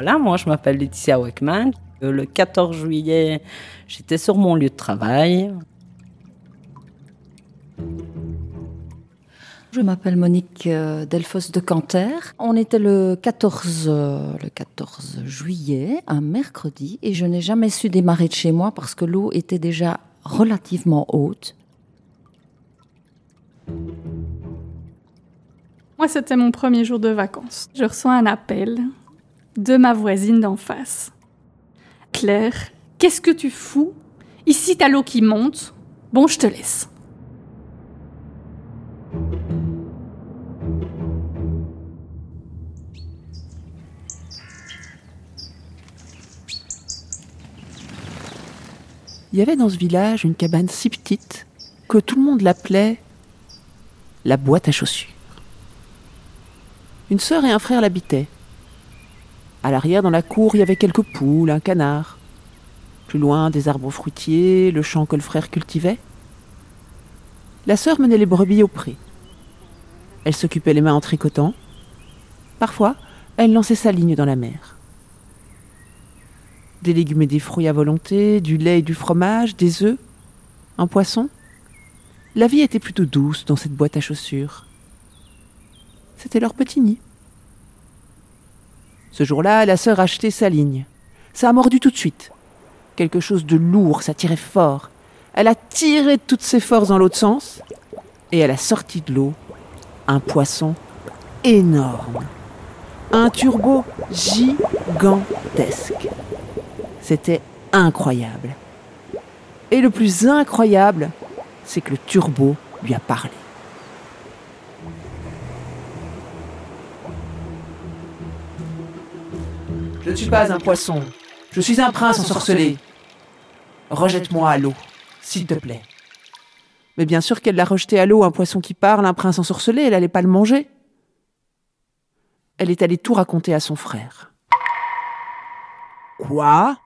voilà, moi je m'appelle Laetitia Weckman. Euh, le 14 juillet, j'étais sur mon lieu de travail. Je m'appelle Monique euh, Delfos de Canter. On était le 14, euh, le 14 juillet, un mercredi, et je n'ai jamais su démarrer de chez moi parce que l'eau était déjà relativement haute. Moi, c'était mon premier jour de vacances. Je reçois un appel de ma voisine d'en face. Claire, qu'est-ce que tu fous? Ici, t'as l'eau qui monte. Bon, je te laisse. Il y avait dans ce village une cabane si petite que tout le monde l'appelait la boîte à chaussures. Une sœur et un frère l'habitaient. À l'arrière, dans la cour, il y avait quelques poules, un canard. Plus loin, des arbres fruitiers, le champ que le frère cultivait. La sœur menait les brebis au pré. Elle s'occupait les mains en tricotant. Parfois, elle lançait sa ligne dans la mer. Des légumes et des fruits à volonté, du lait et du fromage, des œufs, un poisson. La vie était plutôt douce dans cette boîte à chaussures. C'était leur petit nid. Ce jour-là, la sœur a acheté sa ligne. Ça a mordu tout de suite. Quelque chose de lourd, ça tirait fort. Elle a tiré toutes ses forces dans l'autre sens et elle a sorti de l'eau un poisson énorme. Un turbo gigantesque. C'était incroyable. Et le plus incroyable, c'est que le turbo lui a parlé. Je ne suis pas un poisson. Je suis un prince ensorcelé. Rejette-moi à l'eau, s'il te plaît. Mais bien sûr qu'elle l'a rejeté à l'eau, un poisson qui parle, un prince ensorcelé, elle n'allait pas le manger. Elle est allée tout raconter à son frère. Quoi?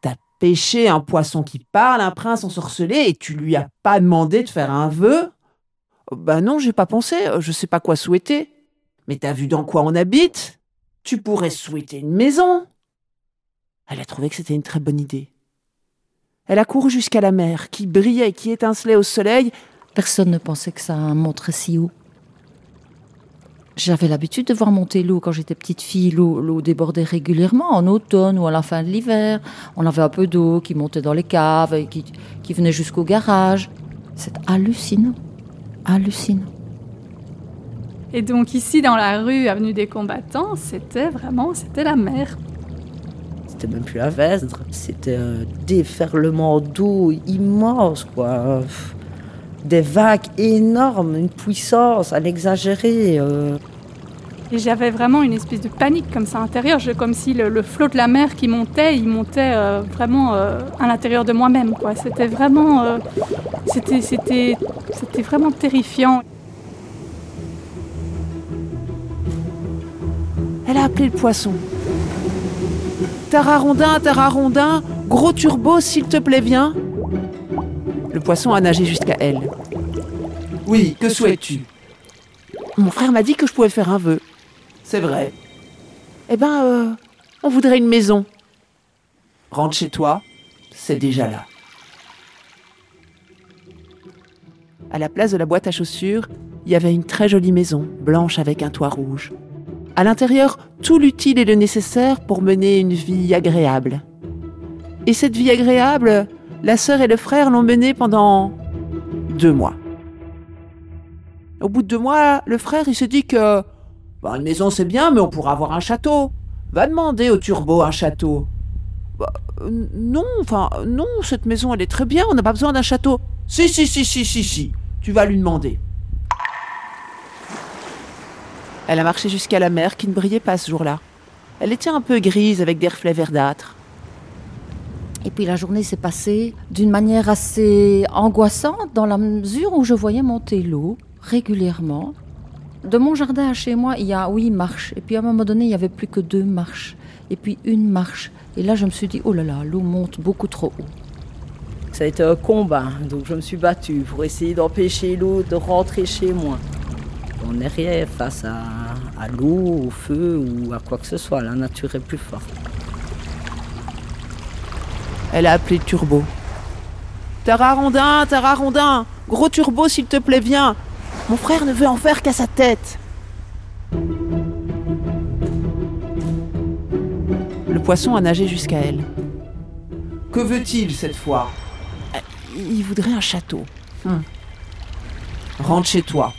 T'as pêché un poisson qui parle, un prince ensorcelé, et tu lui as pas demandé de faire un vœu? Ben non, j'ai pas pensé, je sais pas quoi souhaiter. Mais t'as vu dans quoi on habite? Tu pourrais souhaiter une maison. Elle a trouvé que c'était une très bonne idée. Elle a couru jusqu'à la mer, qui brillait, qui étincelait au soleil. Personne ne pensait que ça montrait si haut. J'avais l'habitude de voir monter l'eau quand j'étais petite fille. L'eau débordait régulièrement en automne ou à la fin de l'hiver. On avait un peu d'eau qui montait dans les caves et qui, qui venait jusqu'au garage. C'est hallucinant. Hallucinant. Et donc ici, dans la rue, avenue des combattants, c'était vraiment, c'était la mer. C'était même plus la Vesdre, c'était un déferlement d'eau immense, quoi. Des vagues énormes, une puissance à l'exagérer. euh. Et j'avais vraiment une espèce de panique comme ça intérieure, Je- comme si le, le flot de la mer qui montait, il montait euh, vraiment euh, à l'intérieur de moi-même. quoi. C'était vraiment, euh, c'était, c'était, c'était vraiment terrifiant. Elle a appelé le poisson. Tararondin, tararondin, gros turbo, s'il te plaît, viens. Le poisson a nagé jusqu'à elle. Oui, que souhaites-tu? Mon frère m'a dit que je pouvais faire un vœu. C'est vrai. Eh ben, euh, on voudrait une maison. Rentre chez toi, c'est déjà là. À la place de la boîte à chaussures, il y avait une très jolie maison, blanche avec un toit rouge. À l'intérieur, tout l'utile et le nécessaire pour mener une vie agréable. Et cette vie agréable, la sœur et le frère l'ont menée pendant deux mois. Au bout de deux mois, le frère, il s'est dit que bah, une maison c'est bien, mais on pourra avoir un château. Va demander au turbo un château. Bah, non, non, cette maison elle est très bien, on n'a pas besoin d'un château. Si, si, si, si, si, si, tu vas lui demander. Elle a marché jusqu'à la mer qui ne brillait pas ce jour-là. Elle était un peu grise avec des reflets verdâtres. Et puis la journée s'est passée d'une manière assez angoissante dans la mesure où je voyais monter l'eau régulièrement. De mon jardin à chez moi, il y a huit marches. Et puis à un moment donné, il n'y avait plus que deux marches. Et puis une marche. Et là, je me suis dit, oh là là, l'eau monte beaucoup trop haut. Ça a été un combat, donc je me suis battue pour essayer d'empêcher l'eau de rentrer chez moi. On est rien face à, à l'eau, au feu ou à quoi que ce soit. La nature est plus forte. Elle a appelé Turbo. Tara Rondin, Tara Rondin, gros Turbo s'il te plaît, viens. Mon frère ne veut en faire qu'à sa tête. Le poisson a nagé jusqu'à elle. Que veut-il cette fois? Il voudrait un château. Rentre chez toi.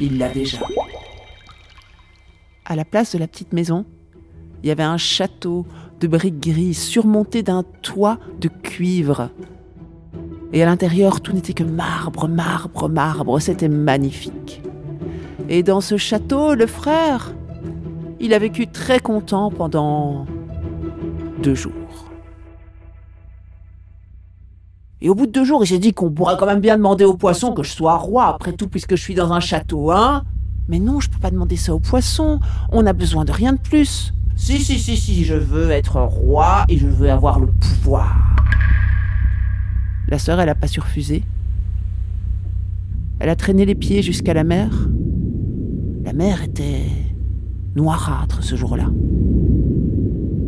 Il l'a déjà. À la place de la petite maison, il y avait un château de briques grises surmonté d'un toit de cuivre. Et à l'intérieur, tout n'était que marbre, marbre, marbre. C'était magnifique. Et dans ce château, le frère, il a vécu très content pendant deux jours. Et au bout de deux jours, s'est dit qu'on pourrait quand même bien demander au poisson que je sois roi, après tout, puisque je suis dans un château, hein Mais non, je peux pas demander ça au poisson. On a besoin de rien de plus. Si, si, si, si, je veux être roi et je veux avoir le pouvoir. La sœur, elle a pas su refuser. Elle a traîné les pieds jusqu'à la mer. La mer était noirâtre ce jour-là.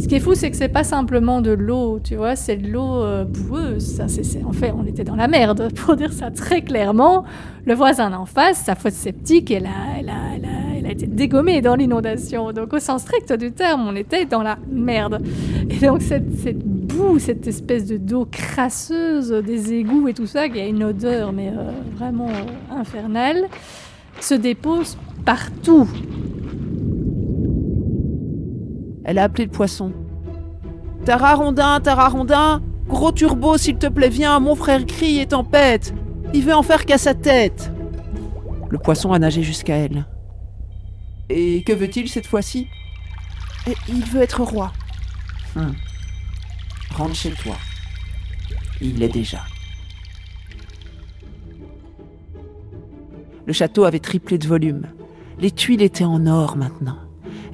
Ce qui est fou, c'est que c'est pas simplement de l'eau, tu vois, c'est de l'eau euh, boueuse. Ça, c'est, en fait, on était dans la merde, pour dire ça très clairement. Le voisin d'en face, sa fosse sceptique, elle a, elle a, elle a, elle a été dégommée dans l'inondation. Donc, au sens strict du terme, on était dans la merde. Et donc, cette, cette boue, cette espèce de d'eau crasseuse des égouts et tout ça, qui a une odeur, mais euh, vraiment euh, infernale, se dépose partout. Elle a appelé le poisson. Tara Rondin, Tara Rondin, gros turbo, s'il te plaît, viens, mon frère crie et tempête. Il veut en faire qu'à sa tête. Le poisson a nagé jusqu'à elle. Et que veut-il cette fois-ci? Il veut être roi. Rentre chez toi. Il l'est déjà. Le château avait triplé de volume. Les tuiles étaient en or maintenant.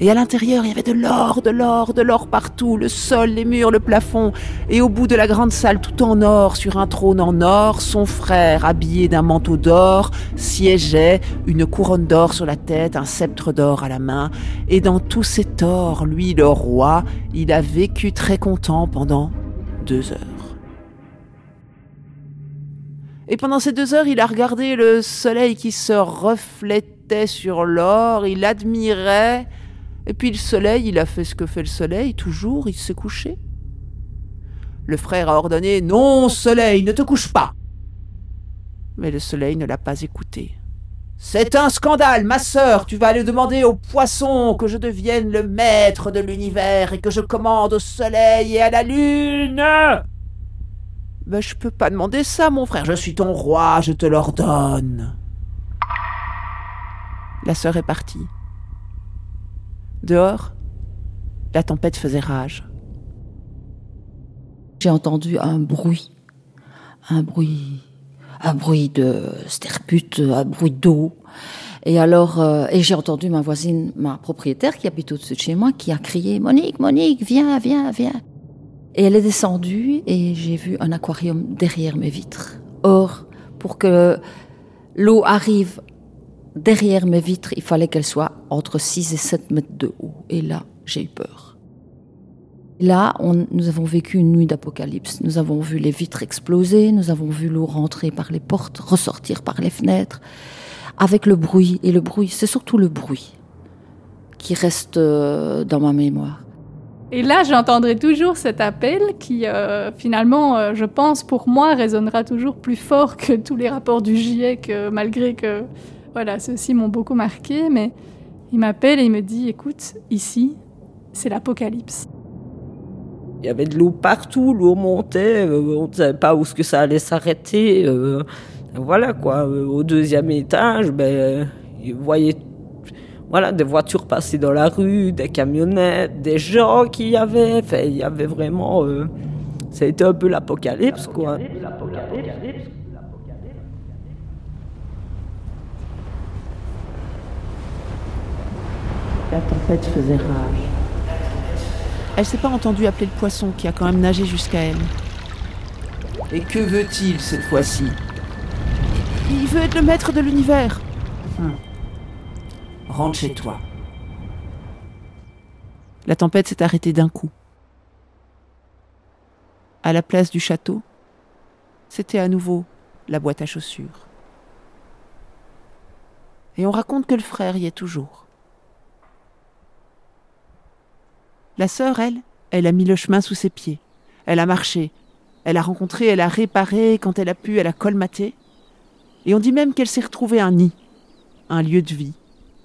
Et à l'intérieur, il y avait de l'or, de l'or, de l'or partout, le sol, les murs, le plafond. Et au bout de la grande salle, tout en or, sur un trône en or, son frère, habillé d'un manteau d'or, siégeait, une couronne d'or sur la tête, un sceptre d'or à la main. Et dans tout cet or, lui, le roi, il a vécu très content pendant deux heures. Et pendant ces deux heures, il a regardé le soleil qui se reflétait sur l'or, il admirait, et puis le soleil, il a fait ce que fait le soleil, toujours, il s'est couché. Le frère a ordonné Non, soleil, ne te couche pas. Mais le soleil ne l'a pas écouté. C'est un scandale, ma sœur. Tu vas aller demander au poisson que je devienne le maître de l'univers et que je commande au soleil et à la lune. Ben, je peux pas demander ça, mon frère. Je suis ton roi, je te l'ordonne. La sœur est partie. Dehors, la tempête faisait rage. J'ai entendu un bruit, un bruit, un bruit de sterpute, un bruit d'eau. Et alors, euh, et j'ai entendu ma voisine, ma propriétaire qui habite au-dessus de chez moi, qui a crié Monique, Monique, viens, viens, viens. Et elle est descendue et j'ai vu un aquarium derrière mes vitres. Or, pour que l'eau arrive derrière mes vitres, il fallait qu'elle soit entre 6 et 7 mètres de haut. Et là, j'ai eu peur. Là, nous avons vécu une nuit d'apocalypse. Nous avons vu les vitres exploser, nous avons vu l'eau rentrer par les portes, ressortir par les fenêtres, avec le bruit. Et le bruit, c'est surtout le bruit qui reste euh, dans ma mémoire. Et là, j'entendrai toujours cet appel qui, euh, finalement, euh, je pense, pour moi, résonnera toujours plus fort que tous les rapports du GIEC, malgré que, voilà, ceux-ci m'ont beaucoup marqué. Mais il m'appelle et il me dit, écoute, ici, c'est l'apocalypse. Il y avait de l'eau partout, l'eau montait, euh, on ne savait pas où ce que ça allait s'arrêter. euh, voilà quoi, Euh, au deuxième étage, ben, vous voyez voilà, des voitures passer dans la rue, des camionnettes, des gens qui y avaient. Enfin, il y avait vraiment. euh, ça a été un peu l'apocalypse quoi. La tempête faisait rage. Elle s'est pas entendue appeler le poisson qui a quand même nagé jusqu'à elle. Et que veut-il cette fois-ci? Il veut être le maître de l'univers. Rentre chez toi. La tempête s'est arrêtée d'un coup. À la place du château, c'était à nouveau la boîte à chaussures. Et on raconte que le frère y est toujours. La sœur, elle, elle a mis le chemin sous ses pieds. Elle a marché. Elle a rencontré, elle a réparé, quand elle a pu, elle a colmaté. Et on dit même qu'elle s'est retrouvée un nid, un lieu de vie,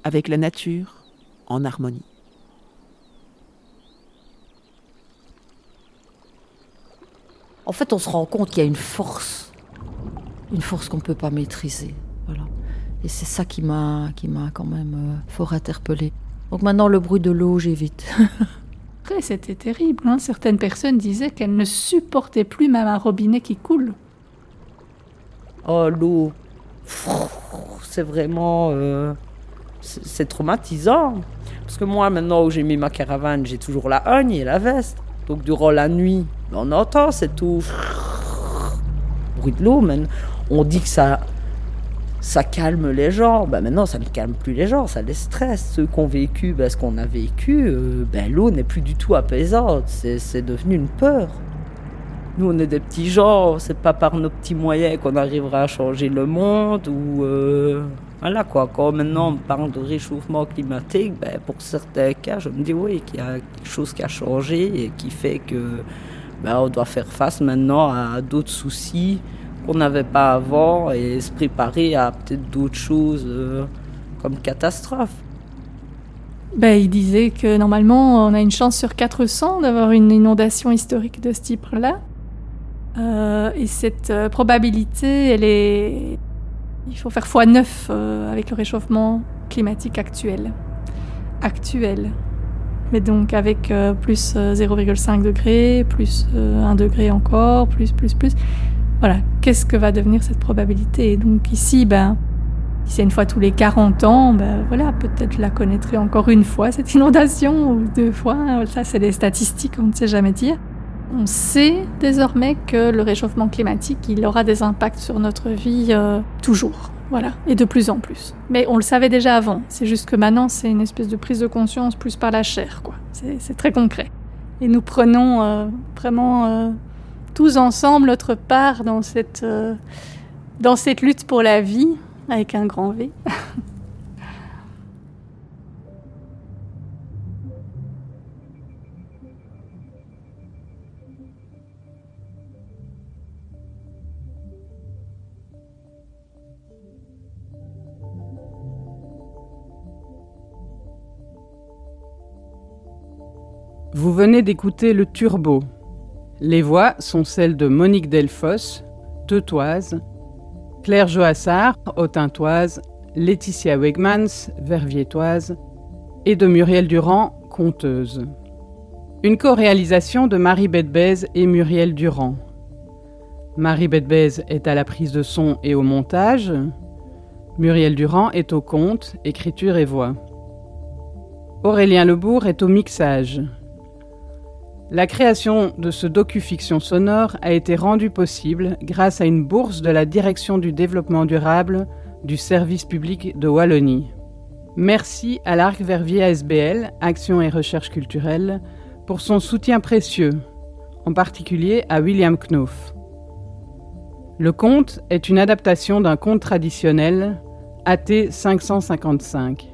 avec la nature, en harmonie. En fait, on se rend compte qu'il y a une force, une force qu'on ne peut pas maîtriser. Voilà. Et c'est ça qui m'a, quand même euh, fort interpellée. Donc maintenant, le bruit de l'eau, j'évite. C'était terrible. hein. Certaines personnes disaient qu'elles ne supportaient plus même un robinet qui coule. Oh, l'eau. C'est vraiment. euh, c'est traumatisant. Parce que moi, maintenant où j'ai mis ma caravane, j'ai toujours la hogne et la veste. Donc, durant la nuit, on entend c'est tout. bruit de l'eau. On dit que ça. Ça calme les gens. Ben maintenant, ça ne calme plus les gens, ça les stresse. Ceux qui ont vécu ben, ce qu'on a vécu, euh, ben, l'eau n'est plus du tout apaisante. C'est devenu une peur. Nous, on est des petits gens, c'est pas par nos petits moyens qu'on arrivera à changer le monde ou. euh, voilà quoi. Quand maintenant on parle de réchauffement climatique, ben, pour certains cas, je me dis oui, qu'il y a quelque chose qui a changé et qui fait que ben, on doit faire face maintenant à d'autres soucis qu'on n'avait pas avant et se préparer à peut-être d'autres choses euh, comme catastrophe. Ben, il disait que normalement, on a une chance sur 400 d'avoir une inondation historique de ce type-là. Euh, et cette euh, probabilité, elle est. Il faut faire x9 euh, avec le réchauffement climatique actuel. Actuel. Mais donc avec plus euh, 0,5 degré, plus euh, 1 degré encore, plus, plus, plus. Voilà, qu'est-ce que va devenir cette probabilité Et donc ici, ben, si c'est une fois tous les 40 ans, ben voilà, peut-être la connaîtrai encore une fois, cette inondation, ou deux fois. Ça, c'est des statistiques, on ne sait jamais dire. On sait désormais que le réchauffement climatique, il aura des impacts sur notre vie euh, toujours. Voilà, et de plus en plus. Mais on le savait déjà avant, c'est juste que maintenant, c'est une espèce de prise de conscience plus par la chair, quoi. C'est c'est très concret. Et nous prenons euh, vraiment euh, tous ensemble notre part dans cette, euh, dans cette lutte pour la vie, avec un grand V. Vous venez d'écouter le Turbo. Les voix sont celles de Monique Delfos, Teutoise, Claire Joassard, Autintoise, Laetitia Wegmans, Verviétoise, et de Muriel Durand, conteuse. Une co-réalisation de Marie Bedbez et Muriel Durand. Marie Bedbez est à la prise de son et au montage. Muriel Durand est au conte, écriture et voix. Aurélien Lebourg est au mixage. La création de ce docu-fiction sonore a été rendue possible grâce à une bourse de la Direction du développement durable du service public de Wallonie. Merci à l'Arc Verviers ASBL, Action et Recherche culturelle, pour son soutien précieux, en particulier à William Knopf. Le conte est une adaptation d'un conte traditionnel, AT 555.